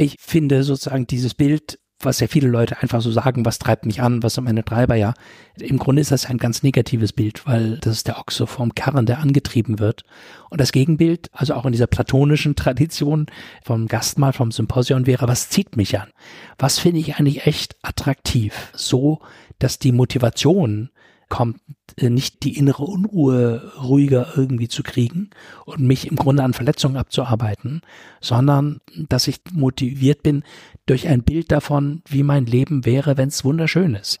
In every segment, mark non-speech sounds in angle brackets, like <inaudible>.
Ich finde sozusagen dieses Bild was ja viele Leute einfach so sagen, was treibt mich an, was sind meine Treiber, ja. Im Grunde ist das ein ganz negatives Bild, weil das ist der Ochse vom Karren, der angetrieben wird. Und das Gegenbild, also auch in dieser platonischen Tradition vom Gastmahl, vom Symposion wäre, was zieht mich an? Was finde ich eigentlich echt attraktiv? So, dass die Motivation kommt, äh, nicht die innere Unruhe ruhiger irgendwie zu kriegen und mich im Grunde an Verletzungen abzuarbeiten, sondern dass ich motiviert bin durch ein Bild davon, wie mein Leben wäre, wenn es wunderschön ist.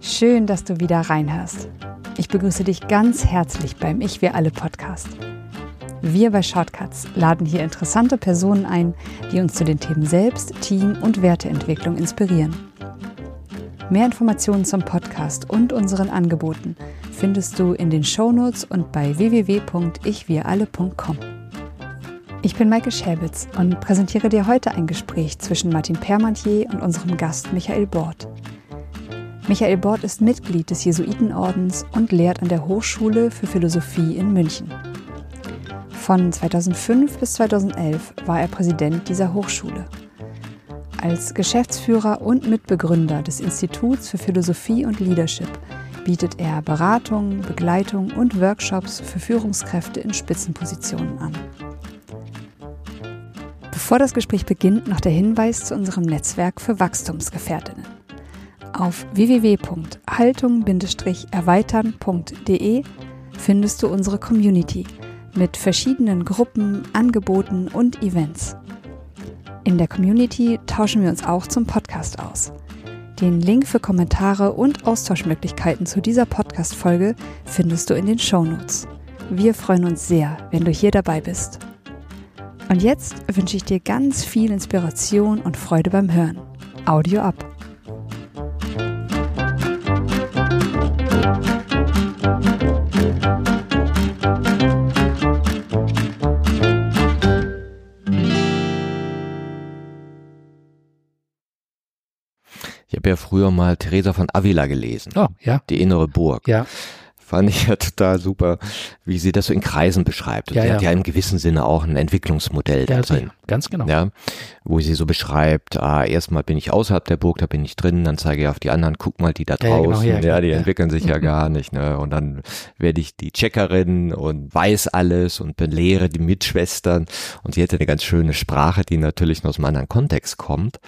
Schön, dass du wieder reinhörst. Ich begrüße dich ganz herzlich beim Ich Wir Alle Podcast. Wir bei Shortcuts laden hier interessante Personen ein, die uns zu den Themen Selbst, Team und Werteentwicklung inspirieren. Mehr Informationen zum Podcast und unseren Angeboten findest du in den Shownotes und bei www.ichwiralle.com. Ich bin Maike Schäbitz und präsentiere dir heute ein Gespräch zwischen Martin Permantier und unserem Gast Michael Bort. Michael Bort ist Mitglied des Jesuitenordens und lehrt an der Hochschule für Philosophie in München. Von 2005 bis 2011 war er Präsident dieser Hochschule. Als Geschäftsführer und Mitbegründer des Instituts für Philosophie und Leadership bietet er Beratung, Begleitung und Workshops für Führungskräfte in Spitzenpositionen an. Bevor das Gespräch beginnt, noch der Hinweis zu unserem Netzwerk für Wachstumsgefährtinnen. Auf www.haltung-erweitern.de findest du unsere Community – mit verschiedenen Gruppen, Angeboten und Events. In der Community tauschen wir uns auch zum Podcast aus. Den Link für Kommentare und Austauschmöglichkeiten zu dieser Podcast-Folge findest du in den Show Notes. Wir freuen uns sehr, wenn du hier dabei bist. Und jetzt wünsche ich dir ganz viel Inspiration und Freude beim Hören. Audio ab. Habe ja früher mal Teresa von Avila gelesen. Oh, ja. Die innere Burg. Ja. Fand ich ja total super, wie sie das so in Kreisen beschreibt. Und ja, sie ja. hat ja im gewissen Sinne auch ein Entwicklungsmodell da Ja, drin. ganz genau. Ja, wo sie so beschreibt, ah, erstmal bin ich außerhalb der Burg, da bin ich drin, dann zeige ich auf die anderen, guck mal, die da Ja, ja, draußen, genau, ja, ja, klar, die ja. entwickeln sich ja gar nicht, ne, und dann werde ich die Checkerin und weiß alles und belehre die Mitschwestern und sie hätte eine ganz schöne Sprache, die natürlich aus einem anderen Kontext kommt.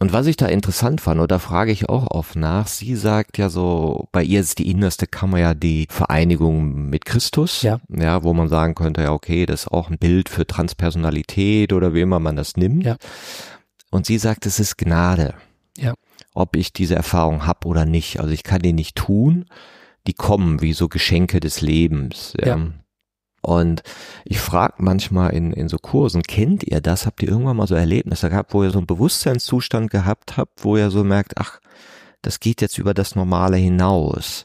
Und was ich da interessant fand, oder frage ich auch oft nach, sie sagt ja so, bei ihr ist die innerste Kammer ja die Vereinigung mit Christus, Ja. ja, wo man sagen könnte, ja, okay, das ist auch ein Bild für Transpersonalität oder wie immer man das nimmt. Ja. Und sie sagt, es ist Gnade. Ja. Ob ich diese Erfahrung hab oder nicht. Also ich kann die nicht tun. Die kommen wie so Geschenke des Lebens. Ja. Ja. Und ich frage manchmal in, in so Kursen, kennt ihr das? Habt ihr irgendwann mal so Erlebnisse gehabt, wo ihr so einen Bewusstseinszustand gehabt habt, wo ihr so merkt, ach, das geht jetzt über das Normale hinaus.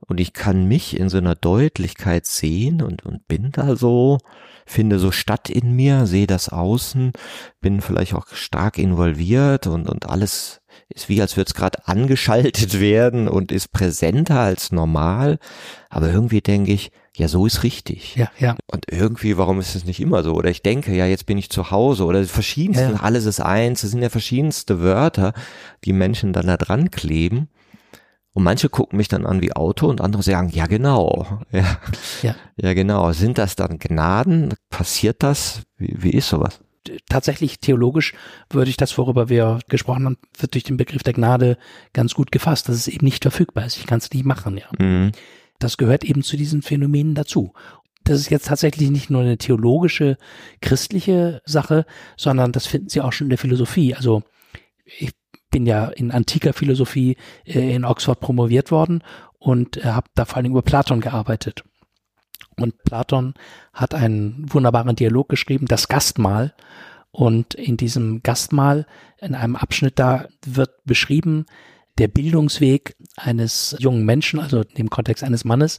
Und ich kann mich in so einer Deutlichkeit sehen und, und bin da so, finde so statt in mir, sehe das außen, bin vielleicht auch stark involviert und, und alles ist wie, als würde es gerade angeschaltet <laughs> werden und ist präsenter als normal. Aber irgendwie denke ich, ja, so ist richtig. Ja, ja. Und irgendwie, warum ist es nicht immer so? Oder ich denke, ja, jetzt bin ich zu Hause oder verschiedenste, Ja, ja. alles ist eins, es sind ja verschiedenste Wörter, die Menschen dann da dran kleben. Und manche gucken mich dann an wie Auto und andere sagen, ja genau, <laughs> ja, Ja. ja genau. Sind das dann Gnaden? Passiert das? Wie, wie ist sowas? tatsächlich theologisch würde ich das, worüber wir gesprochen haben, wird durch den Begriff der Gnade ganz gut gefasst, dass es eben nicht verfügbar ist. Ich kann es nicht machen, ja. Mhm. Das gehört eben zu diesen Phänomenen dazu. Das ist jetzt tatsächlich nicht nur eine theologische, christliche Sache, sondern das finden Sie auch schon in der Philosophie. Also ich bin ja in antiker Philosophie äh, in Oxford promoviert worden und äh, habe da vor allen Dingen über Platon gearbeitet. Und Platon hat einen wunderbaren Dialog geschrieben, das Gastmahl. Und in diesem Gastmahl, in einem Abschnitt da wird beschrieben, der Bildungsweg eines jungen Menschen, also dem Kontext eines Mannes,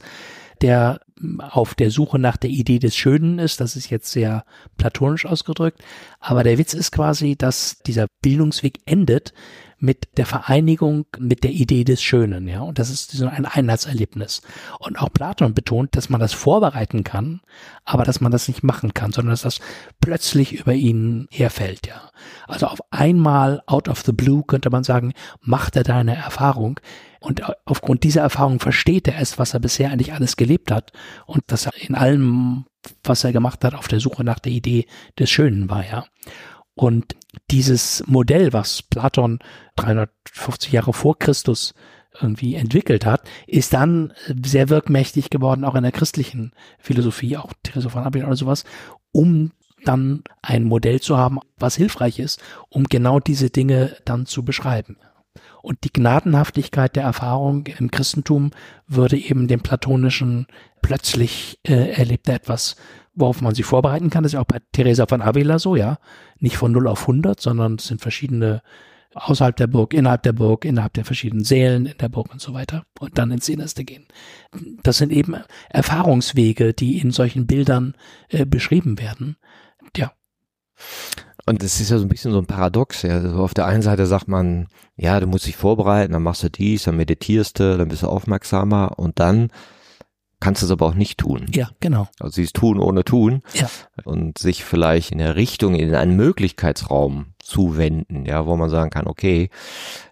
der auf der Suche nach der Idee des Schönen ist. Das ist jetzt sehr platonisch ausgedrückt. Aber der Witz ist quasi, dass dieser Bildungsweg endet mit der Vereinigung mit der Idee des Schönen, ja. Und das ist so ein Einheitserlebnis. Und auch Platon betont, dass man das vorbereiten kann, aber dass man das nicht machen kann, sondern dass das plötzlich über ihn herfällt, ja. Also auf einmal out of the blue könnte man sagen, macht er da eine Erfahrung. Und aufgrund dieser Erfahrung versteht er es, was er bisher eigentlich alles gelebt hat und dass er in allem, was er gemacht hat, auf der Suche nach der Idee des Schönen war, ja. Und dieses Modell, was Platon 350 Jahre vor Christus irgendwie entwickelt hat, ist dann sehr wirkmächtig geworden, auch in der christlichen Philosophie, auch Therese von Abel oder sowas, um dann ein Modell zu haben, was hilfreich ist, um genau diese Dinge dann zu beschreiben. Und die Gnadenhaftigkeit der Erfahrung im Christentum würde eben dem platonischen plötzlich äh, erlebte etwas worauf man sich vorbereiten kann. Das ist ja auch bei Teresa von Avila so, ja. Nicht von 0 auf 100, sondern es sind verschiedene außerhalb der Burg, innerhalb der Burg, innerhalb der verschiedenen Sälen in der Burg und so weiter und dann ins Innerste gehen. Das sind eben Erfahrungswege, die in solchen Bildern äh, beschrieben werden. Ja. Und es ist ja so ein bisschen so ein Paradox. Ja. Also auf der einen Seite sagt man, ja, du musst dich vorbereiten, dann machst du dies, dann meditierst du, dann bist du aufmerksamer und dann kannst es aber auch nicht tun. Ja, genau. Also sie ist tun ohne tun. Ja. Und sich vielleicht in der Richtung, in einen Möglichkeitsraum zuwenden, ja, wo man sagen kann, okay,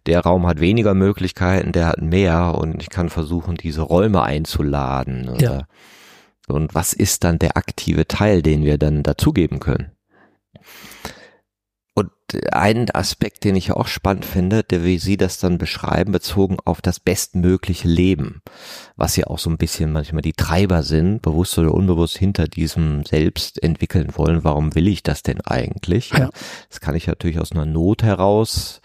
der Raum hat weniger Möglichkeiten, der hat mehr und ich kann versuchen, diese Räume einzuladen. Oder, ja. Und was ist dann der aktive Teil, den wir dann dazugeben können? Und ein Aspekt, den ich auch spannend finde, der wie Sie das dann beschreiben, bezogen auf das bestmögliche Leben, was ja auch so ein bisschen manchmal die Treiber sind, bewusst oder unbewusst hinter diesem Selbst entwickeln wollen. Warum will ich das denn eigentlich? Ja. Das kann ich natürlich aus einer Not heraus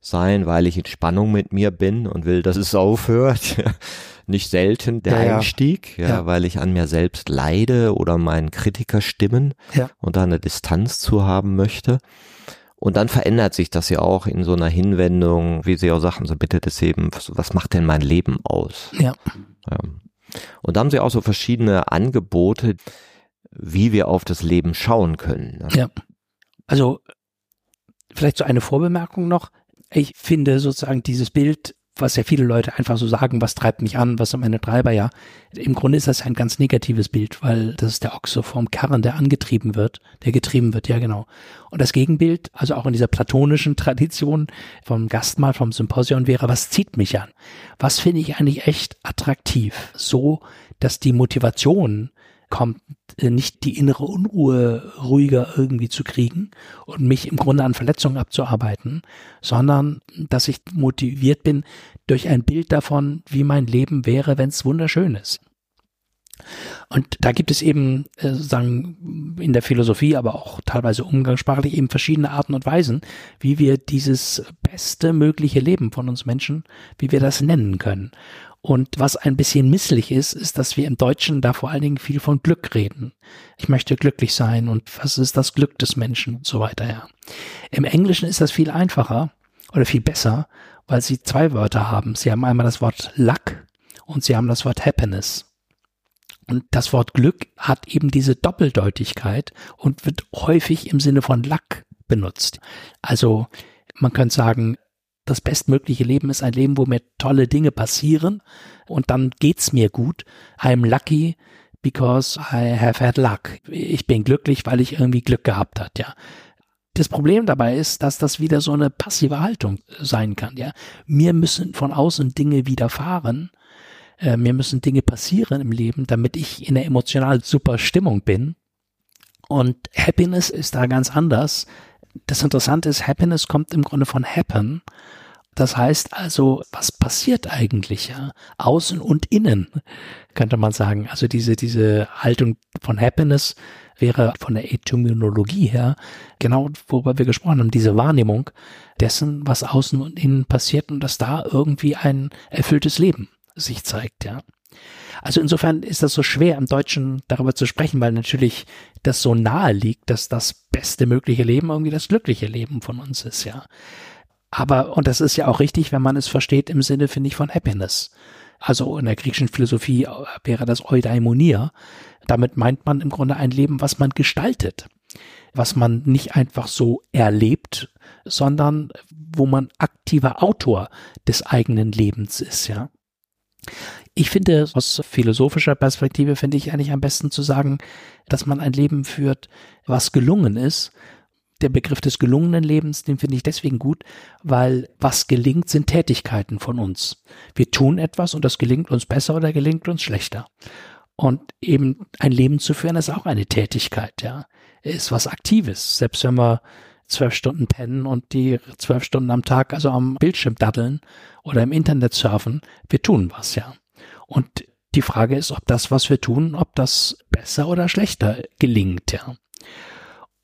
sein, weil ich in Spannung mit mir bin und will, dass es aufhört. <laughs> Nicht selten der ja, Einstieg, ja. ja, weil ich an mir selbst leide oder meinen Kritiker stimmen ja. und da eine Distanz zu haben möchte. Und dann verändert sich das ja auch in so einer Hinwendung, wie Sie auch sagen, so bitte das eben, was, was macht denn mein Leben aus? Ja. ja. Und da haben Sie auch so verschiedene Angebote, wie wir auf das Leben schauen können. Ne? Ja. Also vielleicht so eine Vorbemerkung noch. Ich finde sozusagen dieses Bild was ja viele Leute einfach so sagen, was treibt mich an, was sind meine Treiber, ja. Im Grunde ist das ein ganz negatives Bild, weil das ist der Ochse vom Karren, der angetrieben wird, der getrieben wird, ja genau. Und das Gegenbild, also auch in dieser platonischen Tradition vom Gastmahl, vom Symposion wäre, was zieht mich an? Was finde ich eigentlich echt attraktiv? So, dass die Motivation kommt, äh, nicht die innere Unruhe ruhiger irgendwie zu kriegen und mich im Grunde an Verletzungen abzuarbeiten, sondern dass ich motiviert bin durch ein Bild davon, wie mein Leben wäre, wenn es wunderschön ist. Und da gibt es eben, äh, sagen, in der Philosophie, aber auch teilweise umgangssprachlich eben verschiedene Arten und Weisen, wie wir dieses beste mögliche Leben von uns Menschen, wie wir das nennen können. Und was ein bisschen misslich ist, ist, dass wir im Deutschen da vor allen Dingen viel von Glück reden. Ich möchte glücklich sein und was ist das Glück des Menschen und so weiter, ja. Im Englischen ist das viel einfacher oder viel besser, weil sie zwei Wörter haben. Sie haben einmal das Wort Luck und sie haben das Wort Happiness. Und das Wort Glück hat eben diese Doppeldeutigkeit und wird häufig im Sinne von Luck benutzt. Also man könnte sagen, das bestmögliche Leben ist ein Leben, wo mir tolle Dinge passieren und dann geht's mir gut. I'm lucky because I have had luck. Ich bin glücklich, weil ich irgendwie Glück gehabt hat, ja. Das Problem dabei ist, dass das wieder so eine passive Haltung sein kann, ja. Mir müssen von außen Dinge widerfahren. Äh, mir müssen Dinge passieren im Leben, damit ich in einer emotional super Stimmung bin. Und Happiness ist da ganz anders. Das Interessante ist, Happiness kommt im Grunde von happen. Das heißt also, was passiert eigentlich, ja? Außen und innen, könnte man sagen. Also diese, diese Haltung von Happiness wäre von der Etymologie her genau, worüber wir gesprochen haben, diese Wahrnehmung dessen, was außen und innen passiert und dass da irgendwie ein erfülltes Leben sich zeigt, ja. Also insofern ist das so schwer im Deutschen darüber zu sprechen, weil natürlich das so nahe liegt, dass das beste mögliche Leben irgendwie das glückliche Leben von uns ist, ja. Aber, und das ist ja auch richtig, wenn man es versteht im Sinne, finde ich, von Happiness. Also in der griechischen Philosophie wäre das Eudaimonia. Damit meint man im Grunde ein Leben, was man gestaltet. was man nicht einfach so erlebt, sondern wo man aktiver Autor des eigenen Lebens ist, ja. Ich finde, aus philosophischer Perspektive finde ich eigentlich am besten zu sagen, dass man ein Leben führt, was gelungen ist. Der Begriff des gelungenen Lebens, den finde ich deswegen gut, weil was gelingt, sind Tätigkeiten von uns. Wir tun etwas und das gelingt uns besser oder gelingt uns schlechter. Und eben ein Leben zu führen ist auch eine Tätigkeit, ja. Ist was Aktives. Selbst wenn wir zwölf Stunden pennen und die zwölf Stunden am Tag also am Bildschirm daddeln oder im Internet surfen, wir tun was, ja. Und die Frage ist, ob das, was wir tun, ob das besser oder schlechter gelingt, ja.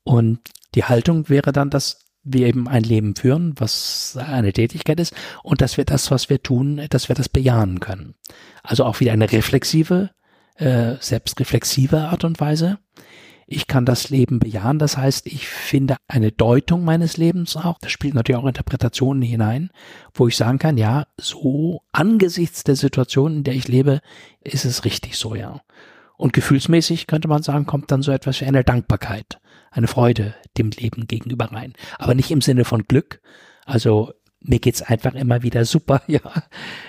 Und die Haltung wäre dann, dass wir eben ein Leben führen, was eine Tätigkeit ist, und dass wir das, was wir tun, dass wir das bejahen können. Also auch wieder eine reflexive, äh, selbstreflexive Art und Weise. Ich kann das Leben bejahen, das heißt, ich finde eine Deutung meines Lebens auch, das spielt natürlich auch Interpretationen hinein, wo ich sagen kann, ja, so angesichts der Situation, in der ich lebe, ist es richtig so, ja. Und gefühlsmäßig könnte man sagen, kommt dann so etwas wie eine Dankbarkeit, eine Freude dem Leben gegenüber rein. Aber nicht im Sinne von Glück, also mir geht's einfach immer wieder super, <laughs> ja,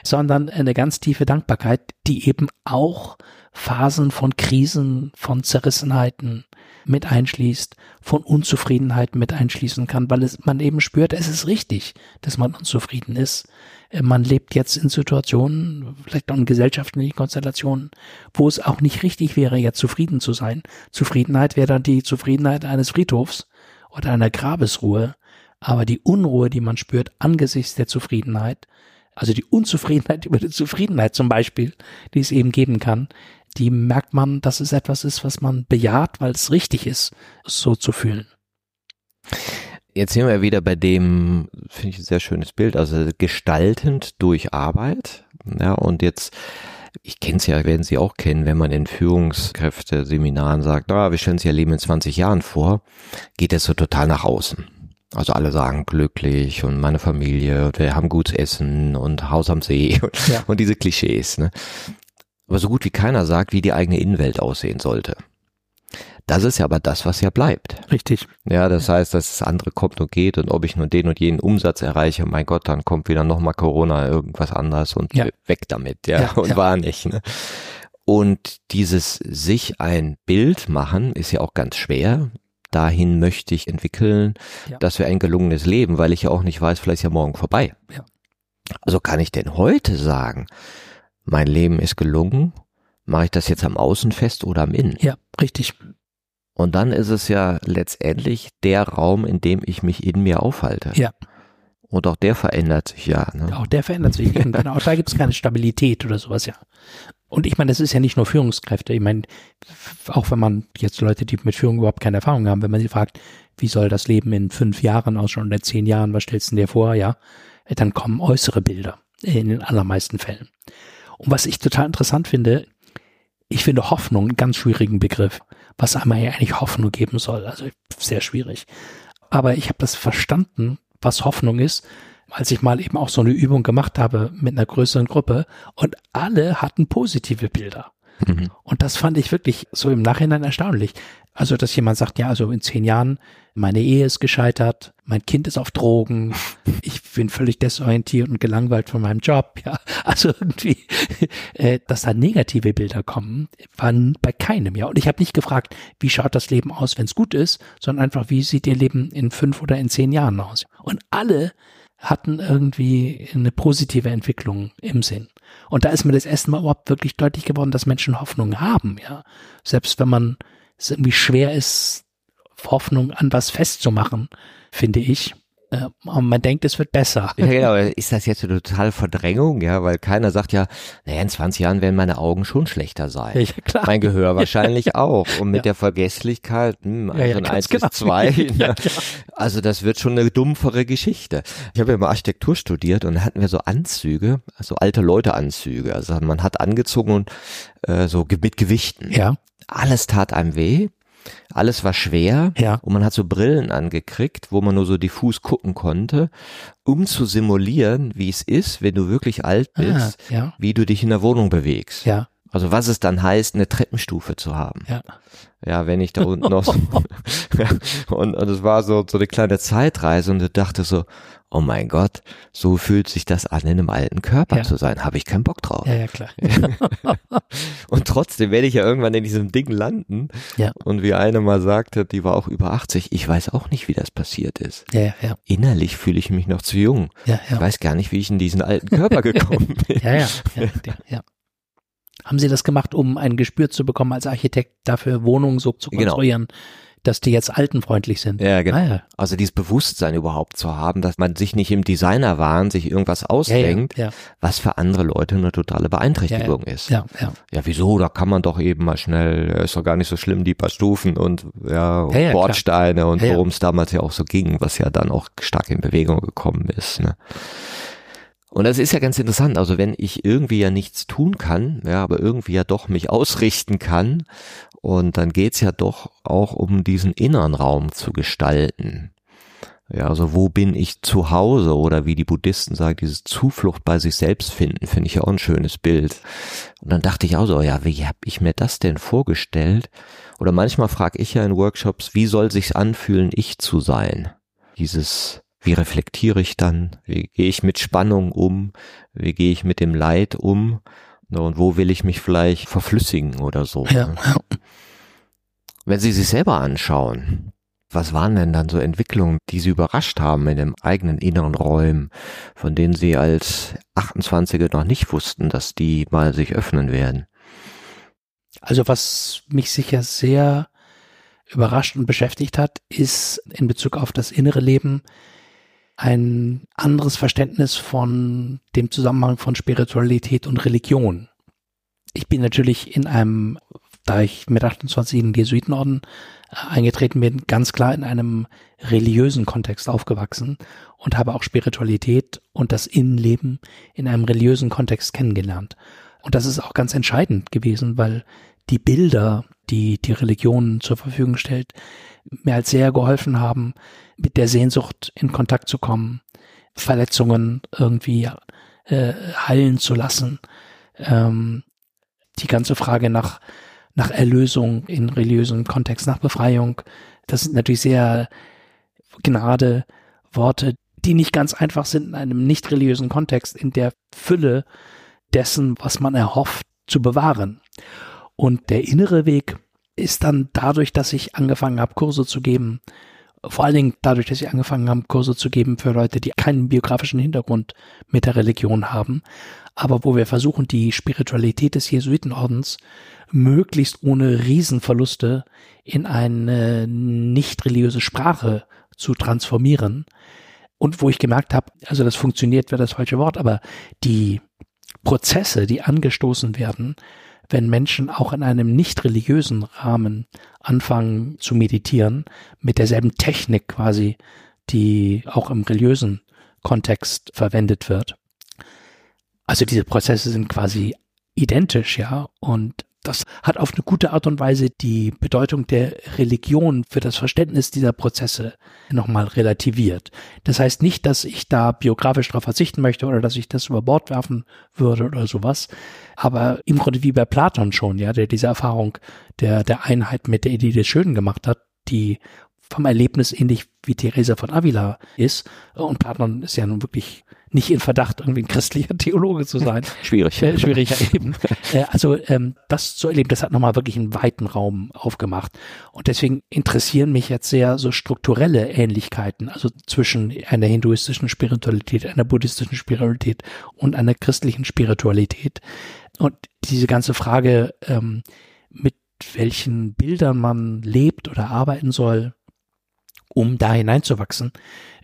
sondern eine ganz tiefe Dankbarkeit, die eben auch Phasen von Krisen, von Zerrissenheiten mit einschließt, von Unzufriedenheit mit einschließen kann, weil es, man eben spürt, es ist richtig, dass man unzufrieden ist. Äh, man lebt jetzt in Situationen, vielleicht auch in gesellschaftlichen Konstellationen, wo es auch nicht richtig wäre, jetzt zufrieden zu sein. Zufriedenheit wäre dann die Zufriedenheit eines Friedhofs oder einer Grabesruhe. Aber die Unruhe, die man spürt angesichts der Zufriedenheit, also die Unzufriedenheit <laughs> über die Zufriedenheit zum Beispiel, die es eben geben kann, die merkt man, dass es etwas ist, was man bejaht, weil es richtig ist, so zu fühlen. Jetzt sind wir wieder bei dem, finde ich ein sehr schönes Bild, also gestaltend durch Arbeit. Ja, und jetzt, ich kenne es ja, werden Sie auch kennen, wenn man in Führungskräfte-Seminaren sagt, ah, wir stellen sich Ihr Leben in 20 Jahren vor, geht das so total nach außen. Also alle sagen glücklich und meine Familie und wir haben gutes Essen und Haus am See und, <laughs> ja. und diese Klischees. Ne? Aber so gut wie keiner sagt, wie die eigene Innenwelt aussehen sollte. Das ist ja aber das, was ja bleibt. Richtig. Ja, das heißt, dass das andere kommt und geht und ob ich nur den und jenen Umsatz erreiche, mein Gott, dann kommt wieder nochmal Corona, irgendwas anderes und ja. weg damit, ja, ja und ja. war nicht. Ne? Und dieses sich ein Bild machen ist ja auch ganz schwer. Dahin möchte ich entwickeln, ja. dass wir ein gelungenes Leben, weil ich ja auch nicht weiß, vielleicht ist ja morgen vorbei. Ja. Also kann ich denn heute sagen, mein Leben ist gelungen, mache ich das jetzt am Außen fest oder am Innen? Ja, richtig. Und dann ist es ja letztendlich der Raum, in dem ich mich in mir aufhalte. Ja. Und auch der verändert sich ja. Ne? Auch der verändert sich. genau, auch da gibt es keine Stabilität oder sowas, ja. Und ich meine, das ist ja nicht nur Führungskräfte. Ich meine, auch wenn man jetzt Leute, die mit Führung überhaupt keine Erfahrung haben, wenn man sie fragt, wie soll das Leben in fünf Jahren ausschauen oder zehn Jahren, was stellst du dir vor, ja, dann kommen äußere Bilder in den allermeisten Fällen. Und was ich total interessant finde, ich finde Hoffnung einen ganz schwierigen Begriff, was einmal ja eigentlich Hoffnung geben soll. Also sehr schwierig. Aber ich habe das verstanden, was Hoffnung ist, als ich mal eben auch so eine Übung gemacht habe mit einer größeren Gruppe und alle hatten positive Bilder. Mhm. Und das fand ich wirklich so im Nachhinein erstaunlich. Also, dass jemand sagt, ja, also in zehn Jahren, meine Ehe ist gescheitert, mein Kind ist auf Drogen, <laughs> ich bin völlig desorientiert und gelangweilt von meinem Job, ja. Also irgendwie, <laughs> äh, dass da negative Bilder kommen, waren bei keinem, ja. Und ich habe nicht gefragt, wie schaut das Leben aus, wenn es gut ist, sondern einfach, wie sieht ihr Leben in fünf oder in zehn Jahren aus? Und alle hatten irgendwie eine positive Entwicklung im Sinn. Und da ist mir das erste Mal überhaupt wirklich deutlich geworden, dass Menschen Hoffnung haben, ja. Selbst wenn man es irgendwie schwer ist, Hoffnung an was festzumachen, finde ich. Äh, man denkt, es wird besser. Ja, genau. Ist das jetzt eine totale Verdrängung? Ja, weil keiner sagt ja, naja, in 20 Jahren werden meine Augen schon schlechter sein. Ja, klar. Mein Gehör <laughs> wahrscheinlich auch. Und mit ja. der Vergesslichkeit, hm, also ja, ein 1 genau. <laughs> bis 2. Ne? Also das wird schon eine dumpfere Geschichte. Ich habe ja mal Architektur studiert und da hatten wir so Anzüge, also alte Leute Anzüge. Also man hat angezogen und äh, so mit Gewichten. Ja. Alles tat einem weh alles war schwer ja. und man hat so Brillen angekriegt, wo man nur so diffus gucken konnte, um zu simulieren, wie es ist, wenn du wirklich alt ah, bist, ah, ja. wie du dich in der Wohnung bewegst. Ja. Also was es dann heißt, eine Treppenstufe zu haben. Ja. Ja, wenn ich da unten noch <laughs> so, <laughs> und, und es war so, so eine kleine Zeitreise und ich dachte so, oh mein Gott, so fühlt sich das an, in einem alten Körper Ja. zu sein. Habe ich keinen Bock drauf. Ja, ja, klar. <laughs> Und trotzdem werde ich ja irgendwann in diesem Ding landen. Ja. Und wie eine mal sagte, die war auch über 80, ich weiß auch nicht, wie das passiert ist. Ja, ja, ja. Innerlich fühle ich mich noch zu jung. Ja, Ich ja. weiß gar nicht, wie ich in diesen alten Körper gekommen bin. Ja, ja, ja, ja, ja. Haben Sie das gemacht, um ein Gespür zu bekommen als Architekt, dafür Wohnungen so zu Genau. konstruieren, dass die jetzt altenfreundlich sind? Ja, genau. Ah, ja. Also dieses Bewusstsein überhaupt zu haben, dass man sich nicht im Designerwahn sich irgendwas ausdenkt, Ja, was für andere Leute eine totale Beeinträchtigung ist. ja, ja. Ja, wieso? Da kann man doch eben mal schnell, ja, ist doch gar nicht so schlimm, die paar Stufen und ja, Ja, ja, Bordsteine und Ja, ja. worum es damals ja auch so ging, was ja dann auch stark in Bewegung gekommen ist. Ne? Und das ist ja ganz interessant. Also wenn ich irgendwie ja nichts tun kann, ja, aber irgendwie ja doch mich ausrichten kann, und dann geht's ja doch auch um diesen inneren Raum zu gestalten. Ja, also wo bin ich zu Hause oder wie die Buddhisten sagen, dieses Zuflucht bei sich selbst finden, finde ich ja auch ein schönes Bild. Und dann dachte ich auch so, ja, wie habe ich mir das denn vorgestellt? Oder manchmal frage ich ja in Workshops, wie soll sich's anfühlen, ich zu sein? Dieses, wie reflektiere ich dann? Wie gehe ich mit Spannung um? Wie gehe ich mit dem Leid um? Na, Und wo will ich mich vielleicht verflüssigen oder so? Ja, ne? ja. Wenn Sie sich selber anschauen, was waren denn dann so Entwicklungen, die Sie überrascht haben in den eigenen inneren Räumen, von denen Sie als 28er noch nicht wussten, dass die mal sich öffnen werden? Also was mich sicher sehr überrascht und beschäftigt hat, ist in Bezug auf das innere Leben ein anderes Verständnis von dem Zusammenhang von Spiritualität und Religion. Ich bin natürlich in einem, da ich mit 28 in den Jesuitenorden äh, eingetreten bin, ganz klar in einem religiösen Kontext aufgewachsen und habe auch Spiritualität und das Innenleben in einem religiösen Kontext kennengelernt. Und das ist auch ganz entscheidend gewesen, weil die Bilder, die die Religion zur Verfügung stellt, mir halt sehr geholfen haben, mit der Sehnsucht in Kontakt zu kommen, Verletzungen irgendwie äh, heilen zu lassen. Ähm, die ganze Frage nach, nach Erlösung in religiösen Kontext, nach Befreiung, das sind natürlich sehr Gnade Worte, die nicht ganz einfach sind in einem nicht religiösen Kontext, in der Fülle dessen, was man erhofft, zu bewahren. Und der innere Weg ist dann dadurch, dass ich angefangen habe, Kurse zu geben, vor allen Dingen dadurch, dass ich angefangen habe, Kurse zu geben für Leute, die keinen biografischen Hintergrund mit der Religion haben, aber wo wir versuchen, die Spiritualität des Jesuitenordens möglichst ohne Riesenverluste in eine nicht religiöse Sprache zu transformieren. Und wo ich gemerkt habe, also das funktioniert, wäre das falsche Wort, aber die Prozesse, die angestoßen werden, wenn Menschen auch in einem nicht religiösen Rahmen anfangen zu meditieren, mit derselben Technik quasi, die auch im religiösen Kontext verwendet wird. Also diese Prozesse sind quasi identisch, ja, und das hat auf eine gute Art und Weise die Bedeutung der Religion für das Verständnis dieser Prozesse nochmal relativiert. Das heißt nicht, dass ich da biografisch darauf verzichten möchte oder dass ich das über Bord werfen würde oder sowas. Aber im Grunde wie bei Platon schon, ja, der diese Erfahrung der, der Einheit mit der Idee des Schönen gemacht hat, die vom Erlebnis ähnlich wie Theresa von Avila ist. Und Platon ist ja nun wirklich nicht in Verdacht, irgendwie ein christlicher <laughs> Theologe zu sein. Schwierig. Äh, schwieriger <laughs> eben. Äh, also ähm, das zu erleben, das hat nochmal wirklich einen weiten Raum aufgemacht. Und deswegen interessieren mich jetzt sehr so strukturelle Ähnlichkeiten, also zwischen einer hinduistischen Spiritualität, einer buddhistischen Spiritualität und einer christlichen Spiritualität. Und diese ganze Frage, ähm, mit welchen Bildern man lebt oder arbeiten soll, um da hineinzuwachsen,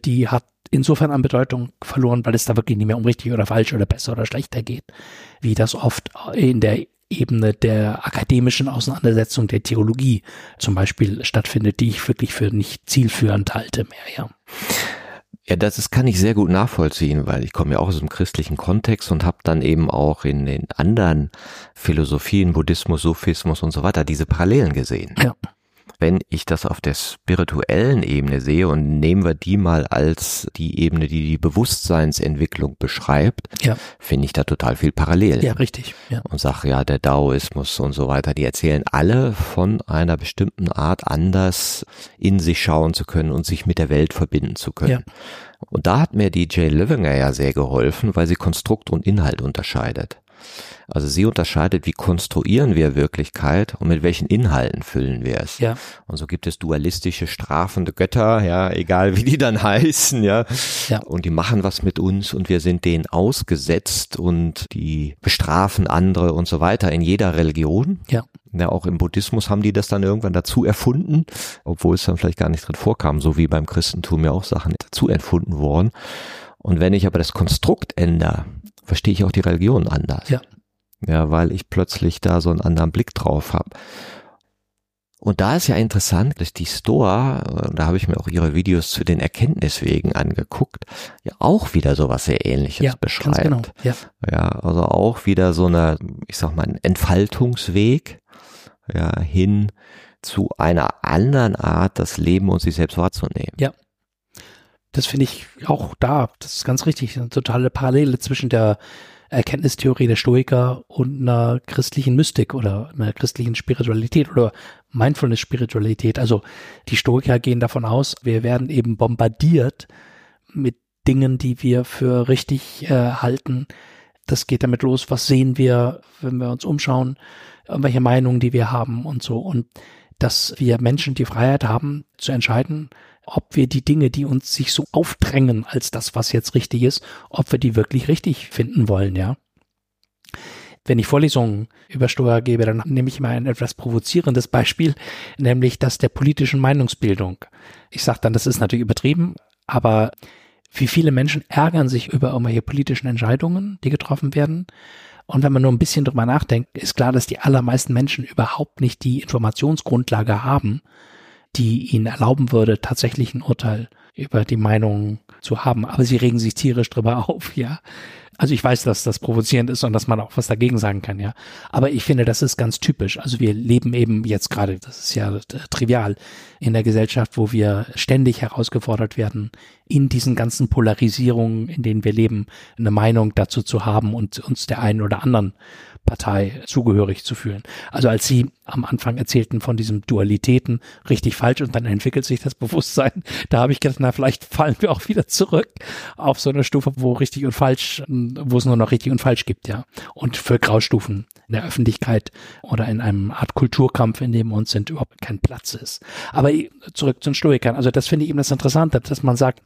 die hat insofern an Bedeutung verloren, weil es da wirklich nicht mehr um richtig oder falsch oder besser oder schlechter geht, wie das oft in der Ebene der akademischen Auseinandersetzung der Theologie zum Beispiel stattfindet, die ich wirklich für nicht zielführend halte mehr, ja. Ja, das ist, kann ich sehr gut nachvollziehen, weil ich komme ja auch aus einem christlichen Kontext und habe dann eben auch in den anderen Philosophien, Buddhismus, Sufismus und so weiter diese Parallelen gesehen. Ja. Wenn ich das auf der spirituellen Ebene sehe und nehmen wir die mal als die Ebene, die die Bewusstseinsentwicklung beschreibt, Ja. finde ich da total viel parallel. Ja, richtig. Ja. Und sage, ja, der Daoismus und so weiter, die erzählen alle von einer bestimmten Art anders in sich schauen zu können und sich mit der Welt verbinden zu können. Ja. Und da hat mir die Jay Livinger ja sehr geholfen, weil sie Konstrukt und Inhalt unterscheidet. Also sie unterscheidet, wie konstruieren wir Wirklichkeit und mit welchen Inhalten füllen wir es. Ja. Und so gibt es dualistische, strafende Götter, ja, egal wie die dann <laughs> heißen, ja. Ja. Und die machen was mit uns und wir sind denen ausgesetzt und die bestrafen andere und so weiter in jeder Religion. Ja. Ja, auch im Buddhismus haben die das dann irgendwann dazu erfunden, obwohl es dann vielleicht gar nicht drin vorkam, so wie beim Christentum ja auch Sachen dazu erfunden wurden. Und wenn ich aber das Konstrukt ändere, verstehe ich auch die Religion anders. Ja. Ja, weil ich plötzlich da so einen anderen Blick drauf habe. Und da ist ja interessant, dass die Stoa, da habe ich mir auch ihre Videos zu den Erkenntniswegen angeguckt, ja auch wieder sowas sehr ähnliches Ja, beschreibt. ganz genau. Ja. Ja, also auch wieder so eine, ich sag mal, ein Entfaltungsweg, ja, hin zu einer anderen Art, das Leben und sich selbst wahrzunehmen. Das finde ich auch da. Das ist ganz richtig. Eine totale Parallele zwischen der Erkenntnistheorie der Stoiker und einer christlichen Mystik oder einer christlichen Spiritualität oder Mindfulness-Spiritualität. Also die Stoiker gehen davon aus, wir werden eben bombardiert mit Dingen, die wir für richtig äh, halten. Das geht damit los, was sehen wir, wenn wir uns umschauen, welche Meinungen, die wir haben und so. Und dass wir Menschen die Freiheit haben, zu entscheiden, ob wir die Dinge, die uns sich so aufdrängen als das, was jetzt richtig ist, ob wir die wirklich richtig finden wollen, ja. Wenn ich Vorlesungen über Stoa gebe, dann nehme ich mal ein etwas provozierendes Beispiel, nämlich das der politischen Meinungsbildung. Ich sage dann, das ist natürlich übertrieben, aber wie viele Menschen ärgern sich über irgendwelche politischen Entscheidungen, die getroffen werden. Und wenn man nur ein bisschen drüber nachdenkt, ist klar, dass die allermeisten Menschen überhaupt nicht die Informationsgrundlage haben, die ihnen erlauben würde, tatsächlich ein Urteil über die Meinung zu haben. Aber sie regen sich tierisch drüber <laughs> auf, ja. Also ich weiß, dass das provozierend ist und dass man auch was dagegen sagen kann, ja. Aber ich finde, das ist ganz typisch. Also wir leben eben jetzt gerade, das ist ja äh, trivial, in der Gesellschaft, wo wir ständig herausgefordert werden, in diesen ganzen Polarisierungen, in denen wir leben, eine Meinung dazu zu haben und uns der einen oder anderen Partei zugehörig zu fühlen. Also als Sie am Anfang erzählten von diesen Dualitäten, richtig falsch und dann entwickelt sich das <laughs> Bewusstsein, da habe ich gedacht, na vielleicht fallen wir auch wieder zurück auf so eine Stufe, wo richtig und falsch, wo es nur noch richtig und falsch gibt, ja. Und für Graustufen in der Öffentlichkeit oder in einem Art Kulturkampf, in dem uns sind, überhaupt kein Platz ist. Aber zurück zu den Stoikern. Also das finde ich eben das Interessante, dass man sagt,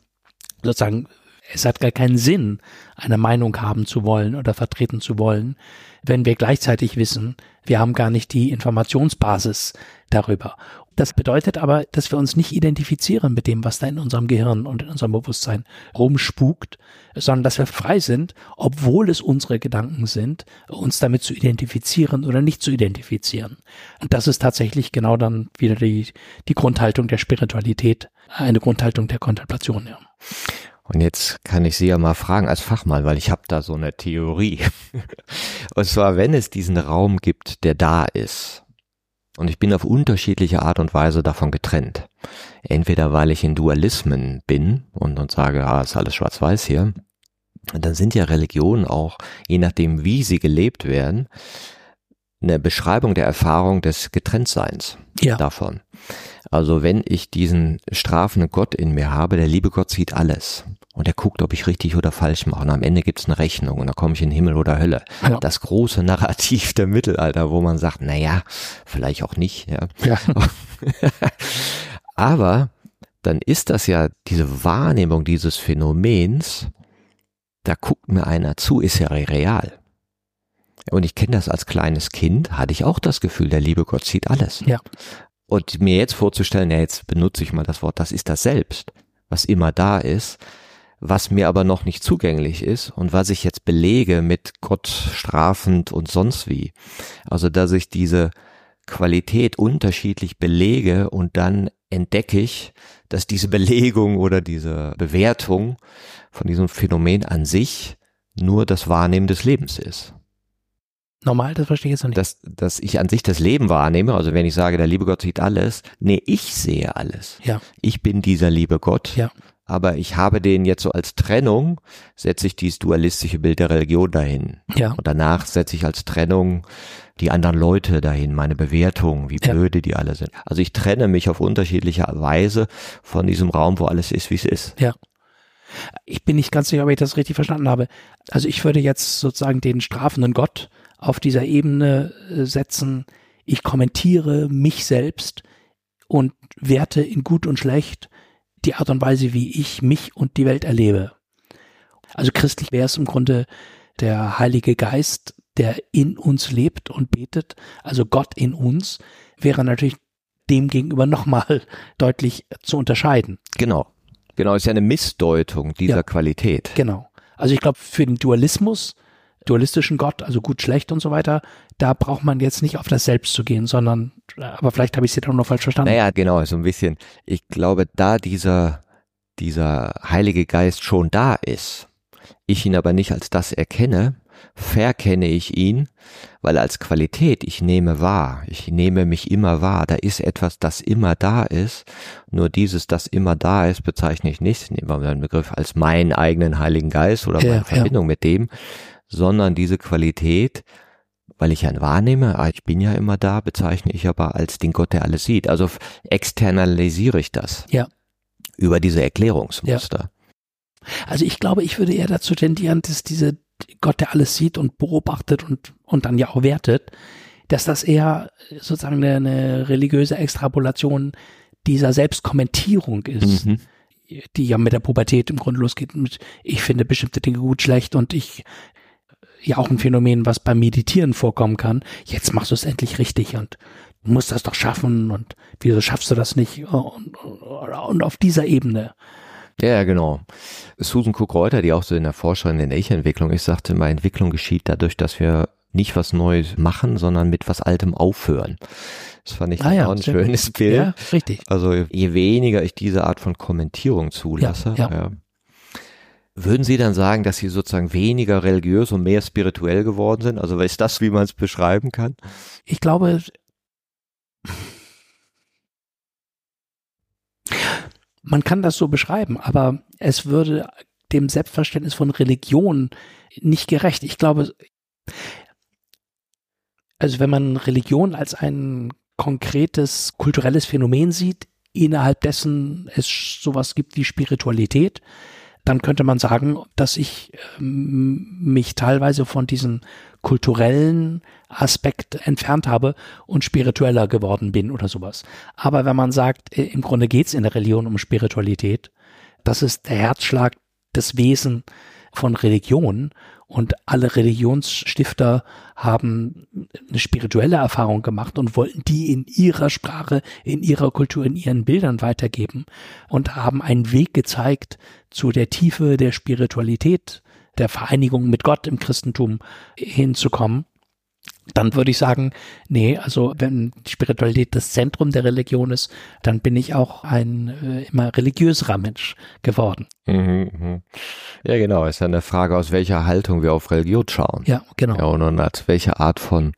sozusagen, es hat gar keinen Sinn, eine Meinung haben zu wollen oder vertreten zu wollen, wenn wir gleichzeitig wissen, wir haben gar nicht die Informationsbasis darüber. Das bedeutet aber, dass wir uns nicht identifizieren mit dem, was da in unserem Gehirn und in unserem Bewusstsein rumspukt, sondern dass wir frei sind, obwohl es unsere Gedanken sind, uns damit zu identifizieren oder nicht zu identifizieren. Und das ist tatsächlich genau dann wieder die, die Grundhaltung der Spiritualität, eine Grundhaltung der Kontemplation, ja. Und jetzt kann ich Sie ja mal fragen als Fachmann, weil ich habe da so eine Theorie. <laughs> Und zwar, wenn es diesen Raum gibt, der da ist, und ich bin auf unterschiedliche Art und Weise davon getrennt. Entweder weil ich in Dualismen bin und, und sage, ah, ist alles schwarz-weiß hier. dann sind ja Religionen auch, je nachdem wie sie gelebt werden, eine Beschreibung der Erfahrung des Getrenntseins Ja. davon. Also wenn ich diesen strafenden Gott in mir habe, der liebe Gott sieht alles. Und er guckt, ob ich richtig oder falsch mache. Und am Ende gibt's eine Rechnung und dann komme ich in Himmel oder Hölle. Ja. Das große Narrativ der Mittelalter, wo man sagt, na ja, vielleicht auch nicht. Ja. Ja. <laughs> Aber dann ist das ja diese Wahrnehmung dieses Phänomens, da guckt mir einer zu, ist ja real. Und ich kenne das als kleines Kind, hatte ich auch das Gefühl, der liebe Gott sieht alles. Ja. Und mir jetzt vorzustellen, ja, jetzt benutze ich mal das Wort, das ist das Selbst, was immer da ist, was mir aber noch nicht zugänglich ist und was ich jetzt belege mit Gott strafend und sonst wie. Also, dass ich diese Qualität unterschiedlich belege und dann entdecke ich, dass diese Belegung oder diese Bewertung von diesem Phänomen an sich nur das Wahrnehmen des Lebens ist. Normal, das verstehe ich jetzt noch nicht. Dass, dass ich an sich das Leben wahrnehme, also wenn ich sage, der liebe Gott sieht alles, nee, ich sehe alles. Ja. Ich bin dieser liebe Gott. Ja. Aber ich habe den jetzt so als Trennung, setze ich dieses dualistische Bild der Religion dahin. Ja. Und danach setze ich als Trennung die anderen Leute dahin, meine Bewertung, wie Ja. blöde die alle sind. Also ich trenne mich auf unterschiedliche Weise von diesem Raum, wo alles ist, wie es ist. Ja. Ich bin nicht ganz sicher, ob ich das richtig verstanden habe. Also ich würde jetzt sozusagen den strafenden Gott auf dieser Ebene äh, setzen. Ich kommentiere mich selbst und werte in gut und schlecht die Art und Weise, wie ich mich und die Welt erlebe. Also christlich wäre es im Grunde der Heilige Geist, der in uns lebt und betet, also Gott in uns, wäre natürlich dem gegenüber <laughs> nochmal deutlich zu unterscheiden. Genau. Genau, ist ja eine Missdeutung dieser Ja. Qualität. Genau. Also ich glaube, für den Dualismus, dualistischen Gott, also gut, schlecht und so weiter, da braucht man jetzt nicht auf das Selbst zu gehen, sondern, aber vielleicht habe ich es jetzt auch noch falsch verstanden. Naja, genau, so ein bisschen. Ich glaube, da dieser, dieser Heilige Geist schon da ist, ich ihn aber nicht als das erkenne, verkenne ich ihn, weil als Qualität ich nehme wahr, ich nehme mich immer wahr, da ist etwas, das immer da ist, nur dieses, das immer da ist, bezeichne ich nicht, nehmen wir mal den Begriff als meinen eigenen Heiligen Geist oder Ja, meine ja. Verbindung mit dem, sondern diese Qualität, weil ich ihn wahrnehme, ah, ich bin ja immer da, bezeichne ich aber als den Gott, der alles sieht. Also externalisiere ich das. Ja. Über diese Erklärungsmuster. Also ich glaube, ich würde eher dazu tendieren, dass diese Gott, der alles sieht und beobachtet und, und dann ja auch wertet, dass das eher sozusagen eine, eine religiöse Extrapolation dieser Selbstkommentierung ist. Mhm. die ja mit der Pubertät im Grunde losgeht mit, ich finde bestimmte Dinge gut, schlecht und ich, ja auch ein Phänomen, was beim Meditieren vorkommen kann. Jetzt machst du es endlich richtig und du musst das doch schaffen und wieso schaffst du das nicht? Und, und, auf dieser Ebene. Ja, genau. Susan Cook-Reuter, die auch so in der Forscherin in der Ich-Entwicklung ist, sagte immer, Entwicklung geschieht dadurch, dass wir nicht was Neues machen, sondern mit was Altem aufhören. Das fand ich Ah ja, auch ein schönes Bild. Ja, richtig. Also je weniger ich diese Art von Kommentierung zulasse, Ja, ja. Würden Sie dann sagen, dass Sie sozusagen weniger religiös und mehr spirituell geworden sind? Also ist das, wie man es beschreiben kann? Ich glaube, man kann das so beschreiben, aber es würde dem Selbstverständnis von Religion nicht gerecht. Ich glaube, also wenn man Religion als ein konkretes kulturelles Phänomen sieht, innerhalb dessen es sowas gibt wie Spiritualität, dann könnte man sagen, dass ich ähm, mich teilweise von diesem kulturellen Aspekt entfernt habe und spiritueller geworden bin oder sowas. Aber wenn man sagt, äh, im Grunde geht's in der Religion um Spiritualität, das ist der Herzschlag des Wesen von Religion und alle Religionsstifter haben eine spirituelle Erfahrung gemacht und wollten die in ihrer Sprache, in ihrer Kultur, in ihren Bildern weitergeben und haben einen Weg gezeigt zu der Tiefe der Spiritualität, der Vereinigung mit Gott im Christentum hinzukommen. Dann würde ich sagen, nee, also wenn Spiritualität das Zentrum der Religion ist, dann bin ich auch ein äh, immer religiöserer Mensch geworden. Mhm, mhm. Ja, genau. Ist ja eine Frage, aus welcher Haltung wir auf Religion schauen. Ja, genau. Ja, und, und als welche Art von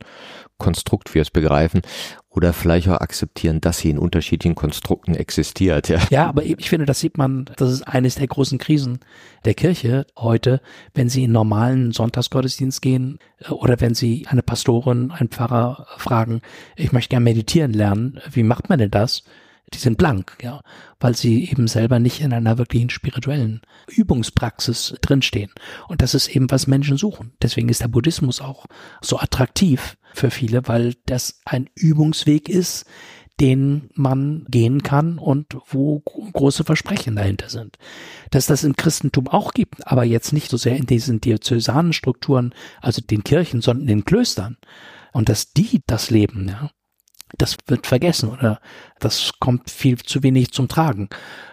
Konstrukt wir es begreifen oder vielleicht auch akzeptieren, dass sie in unterschiedlichen Konstrukten existiert. Ja. Ja, aber ich finde, das sieht man, das ist eines der großen Krisen der Kirche heute, wenn sie in normalen Sonntagsgottesdienst gehen äh, oder wenn sie eine Pastorin, einen Pfarrer fragen, ich möchte gerne meditieren lernen, wie macht man denn das? Die sind blank, ja, weil sie eben selber nicht in einer wirklichen spirituellen Übungspraxis drinstehen. Und das ist eben, was Menschen suchen. Deswegen ist der Buddhismus auch so attraktiv für viele, weil das ein Übungsweg ist, den man gehen kann und wo gro- große Versprechen dahinter sind. Dass das im Christentum auch gibt, aber jetzt nicht so sehr in diesen diözesanen Strukturen, also den Kirchen, sondern in den Klöstern. Und dass die das leben, ja, das wird vergessen oder das kommt viel zu wenig zum Tragen.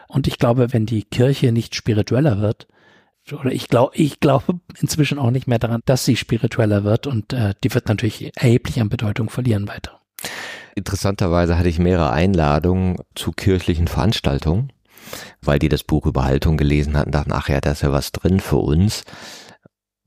Und ich glaube, wenn die Kirche nicht spiritueller wird, oder ich glaube, ich glaube inzwischen auch nicht mehr daran, dass sie spiritueller wird und äh, die wird natürlich erheblich an Bedeutung verlieren weiter. Interessanterweise hatte ich mehrere Einladungen zu kirchlichen Veranstaltungen, weil die das Buch über Haltung gelesen hatten, dachten, ach ja, da ist ja was drin für uns.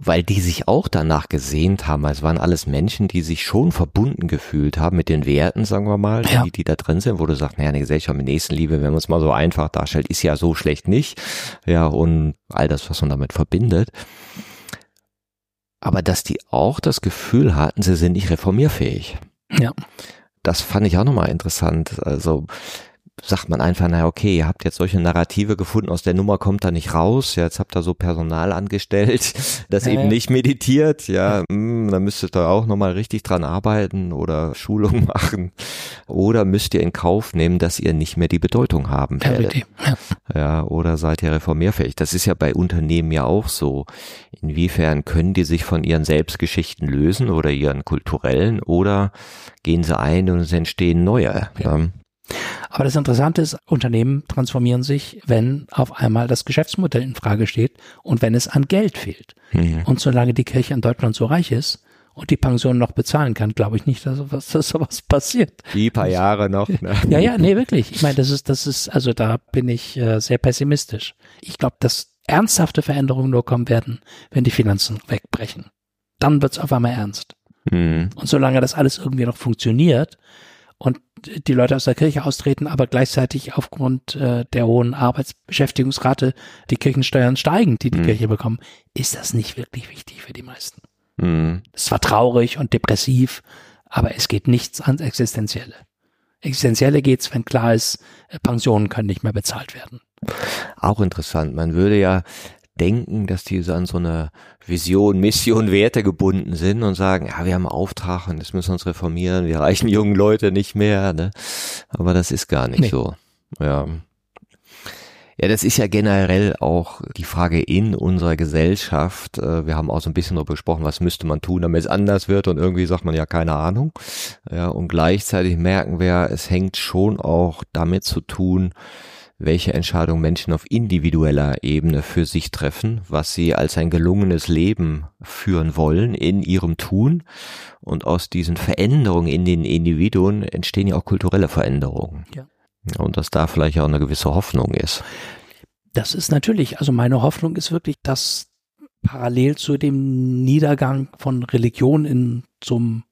Weil die sich auch danach gesehnt haben. Es waren alles Menschen, die sich schon verbunden gefühlt haben mit den Werten, sagen wir mal, Ja. die, die da drin sind, wo du sagst, naja, eine Gesellschaft mit Nächstenliebe, wenn man es mal so einfach darstellt, ist ja so schlecht nicht. Ja, und all das, was man damit verbindet. Aber dass die auch das Gefühl hatten, sie sind nicht reformierfähig. Ja. Das fand ich auch nochmal interessant. Also sagt man einfach, na okay, ihr habt jetzt solche Narrative gefunden, aus der Nummer kommt da nicht raus, ja, jetzt habt ihr so Personal angestellt, <laughs> das Ja, eben nicht meditiert, ja, mh, dann müsstet ihr auch nochmal richtig dran arbeiten oder Schulung <laughs> machen oder müsst ihr in Kauf nehmen, dass ihr nicht mehr die Bedeutung haben werdet. Ja, oder seid ihr reformierfähig? Das ist ja bei Unternehmen ja auch so. Inwiefern können die sich von ihren Selbstgeschichten lösen oder ihren kulturellen oder gehen sie ein und es entstehen neue? Ja. Aber das Interessante ist, Unternehmen transformieren sich, wenn auf einmal das Geschäftsmodell in Frage steht und wenn es an Geld fehlt. Mhm. Und solange die Kirche in Deutschland so reich ist und die Pension noch bezahlen kann, glaube ich nicht, dass sowas, <laughs> dass sowas passiert. Die paar Jahre noch. Ne? <laughs> Ja, ja, nee, wirklich. Ich meine, das ist, das ist, also da bin ich äh, sehr pessimistisch. Ich glaube, dass ernsthafte Veränderungen nur kommen werden, wenn die Finanzen wegbrechen. Dann wird's auf einmal ernst. Mhm. Und solange das alles irgendwie noch funktioniert die Leute aus der Kirche austreten, aber gleichzeitig aufgrund äh, der hohen Arbeitsbeschäftigungsrate die Kirchensteuern steigen, die die Mhm. Kirche bekommen, ist das nicht wirklich wichtig für die meisten. Mhm. Es ist zwar traurig und depressiv, aber es geht nichts ans Existenzielle. Existenzielle geht's, wenn klar ist, äh, Pensionen können nicht mehr bezahlt werden. Auch interessant. Man würde ja denken, dass die so an so eine Vision, Mission, Werte gebunden sind und sagen, ja, wir haben einen Auftrag und das müssen wir uns reformieren, wir reichen jungen Leute nicht mehr, ne? Aber das ist gar nicht Nee. so. Ja. Ja, das ist ja generell auch die Frage in unserer Gesellschaft. Äh, Wir haben auch so ein bisschen darüber gesprochen, was müsste man tun, damit es anders wird und irgendwie sagt man ja keine Ahnung. Ja, und gleichzeitig merken wir, es hängt schon auch damit zu tun, welche Entscheidungen Menschen auf individueller Ebene für sich treffen, was sie als ein gelungenes Leben führen wollen in ihrem Tun. Und aus diesen Veränderungen in den Individuen entstehen ja auch kulturelle Veränderungen. Ja. Und dass da vielleicht auch eine gewisse Hoffnung ist. Das ist natürlich, also meine Hoffnung ist wirklich, dass parallel zu dem Niedergang von Religion in einem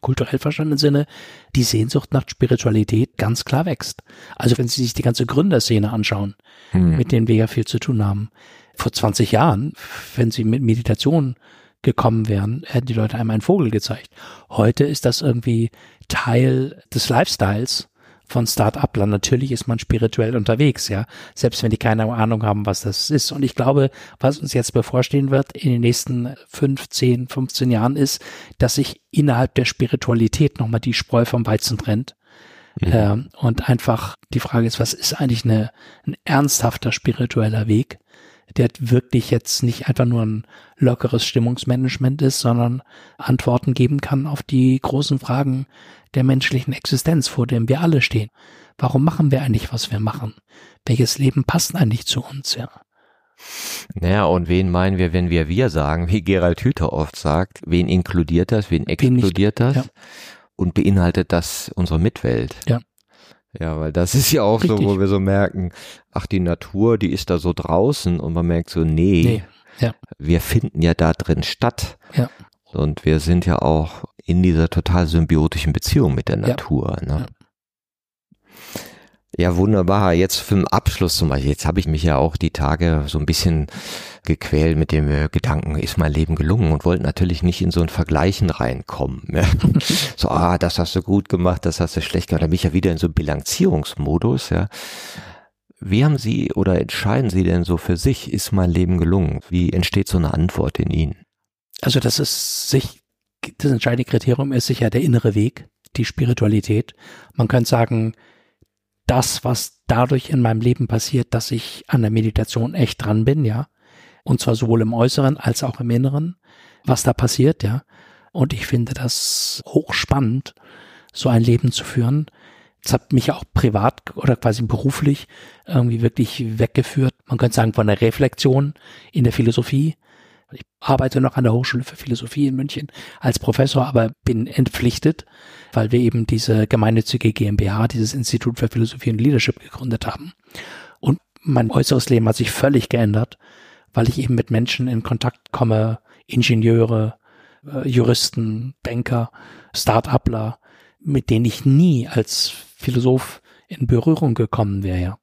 kulturell verstandenen Sinne die Sehnsucht nach Spiritualität ganz klar wächst. Also wenn Sie sich die ganze Gründerszene anschauen, Hm. mit denen wir ja viel zu tun haben. Vor 20 Jahren, wenn sie mit Meditation gekommen wären, hätten die Leute einem einen Vogel gezeigt. Heute ist das irgendwie Teil des Lifestyles von Start-uplern. Natürlich ist man spirituell unterwegs, ja, selbst wenn die keine Ahnung haben, was das ist. Und ich glaube, was uns jetzt bevorstehen wird in den nächsten fünf, zehn, 15 Jahren ist, dass sich innerhalb der Spiritualität nochmal die Spreu vom Weizen trennt. Ähm, und einfach die Frage ist, was ist eigentlich eine, ein ernsthafter spiritueller Weg, der wirklich jetzt nicht einfach nur ein lockeres Stimmungsmanagement ist, sondern Antworten geben kann auf die großen Fragen der menschlichen Existenz, vor denen wir alle stehen. Warum machen wir eigentlich, was wir machen? Welches Leben passt eigentlich zu uns, ja? Naja, und wen meinen wir, wenn wir wir sagen, wie Gerald Hüther oft sagt, wen inkludiert das, wen Wen nicht, exkludiert das ja. und beinhaltet das unsere Mitwelt? Ja. Ja, weil das ist ja auch so, Richtig. wo wir so merken, ach, die Natur, die ist da so draußen und man merkt so, nee, Nee, ja. wir finden ja da drin statt. Ja. Und wir sind ja auch in dieser total symbiotischen Beziehung mit der Ja. Natur. Ne? Ja, wunderbar. Jetzt für den Abschluss zum Beispiel. Jetzt habe ich mich ja auch die Tage so ein bisschen gequält mit dem äh, Gedanken, ist mein Leben gelungen und wollte natürlich nicht in so ein Vergleichen reinkommen. Ja. <laughs> so, ah, das hast du gut gemacht, das hast du schlecht gemacht. Da bin ich ja wieder in so einem Bilanzierungsmodus, ja. Wie haben Sie oder entscheiden Sie denn so für sich, ist mein Leben gelungen? Wie entsteht so eine Antwort in Ihnen? Also das ist sich, das entscheidende Kriterium ist sicher der innere Weg, die Spiritualität. Man könnte sagen, das, was dadurch in meinem Leben passiert, dass ich an der Meditation echt dran bin, ja. Und zwar sowohl im Äußeren als auch im Inneren, was da passiert, ja. Und ich finde das hochspannend, so ein Leben zu führen. Das hat mich auch privat oder quasi beruflich irgendwie wirklich weggeführt. Man könnte sagen, von der Reflexion in der Philosophie. Ich arbeite noch an der Hochschule für Philosophie in München als Professor, aber bin entpflichtet, weil wir eben diese gemeinnützige GmbH, dieses Institut für Philosophie und Leadership gegründet haben. Und mein äußeres Leben hat sich völlig geändert, weil ich eben mit Menschen in Kontakt komme, Ingenieure, äh, Juristen, Banker, Start-upler, mit denen ich nie als Philosoph in Berührung gekommen wäre.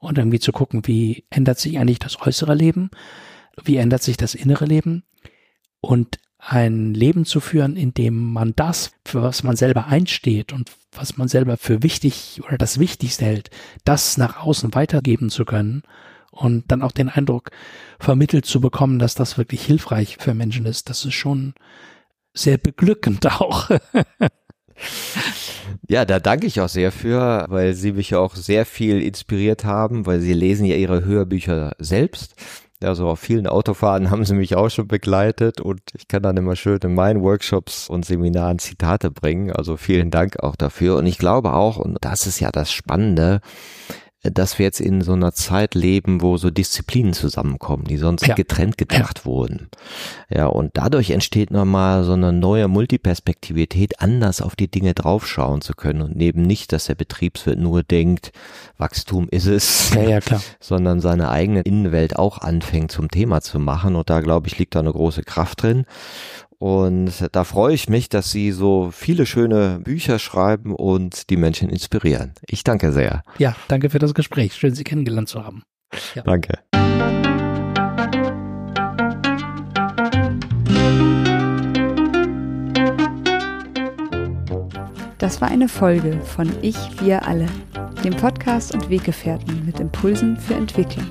Und irgendwie zu gucken, wie ändert sich eigentlich das äußere Leben? Wie ändert sich das innere Leben? Und ein Leben zu führen, in dem man das, für was man selber einsteht und was man selber für wichtig oder das Wichtigste hält, das nach außen weitergeben zu können und dann auch den Eindruck vermittelt zu bekommen, dass das wirklich hilfreich für Menschen ist, das ist schon sehr beglückend <laughs> auch. Ja, da danke ich auch sehr für, weil Sie mich auch sehr viel inspiriert haben, weil Sie lesen ja Ihre Hörbücher selbst. Also auf vielen Autofahren <laughs> haben sie mich auch schon begleitet und ich kann dann immer schön in meinen Workshops und Seminaren Zitate bringen. Also vielen Dank auch dafür. Und ich glaube auch, und das ist ja das Spannende, dass wir jetzt in so einer Zeit leben, wo so Disziplinen zusammenkommen, die sonst ja. getrennt gedacht ja. wurden. Ja, und dadurch entsteht nochmal so eine neue Multiperspektivität, anders auf die Dinge draufschauen zu können und neben nicht, dass der Betriebswirt nur denkt, Wachstum ist es, ja, ja, klar. <laughs> sondern seine eigene Innenwelt auch anfängt zum Thema zu machen. Und da, glaube ich, liegt da eine große Kraft drin. Und da freue ich mich, dass Sie so viele schöne Bücher schreiben und die Menschen inspirieren. Ich danke sehr. Ja, danke für das Gespräch. Schön, Sie kennengelernt zu haben. Ja. Danke. Das war eine Folge von Ich, wir alle, dem Podcast und Weggefährten mit Impulsen für Entwicklung.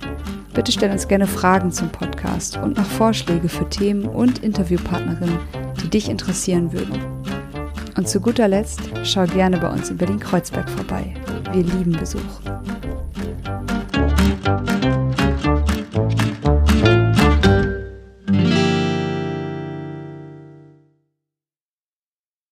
Bitte stell uns gerne Fragen zum Podcast und noch Vorschläge für Themen und Interviewpartnerinnen, die dich interessieren würden. Und zu guter Letzt schau gerne bei uns in Berlin-Kreuzberg vorbei. Wir lieben Besuch.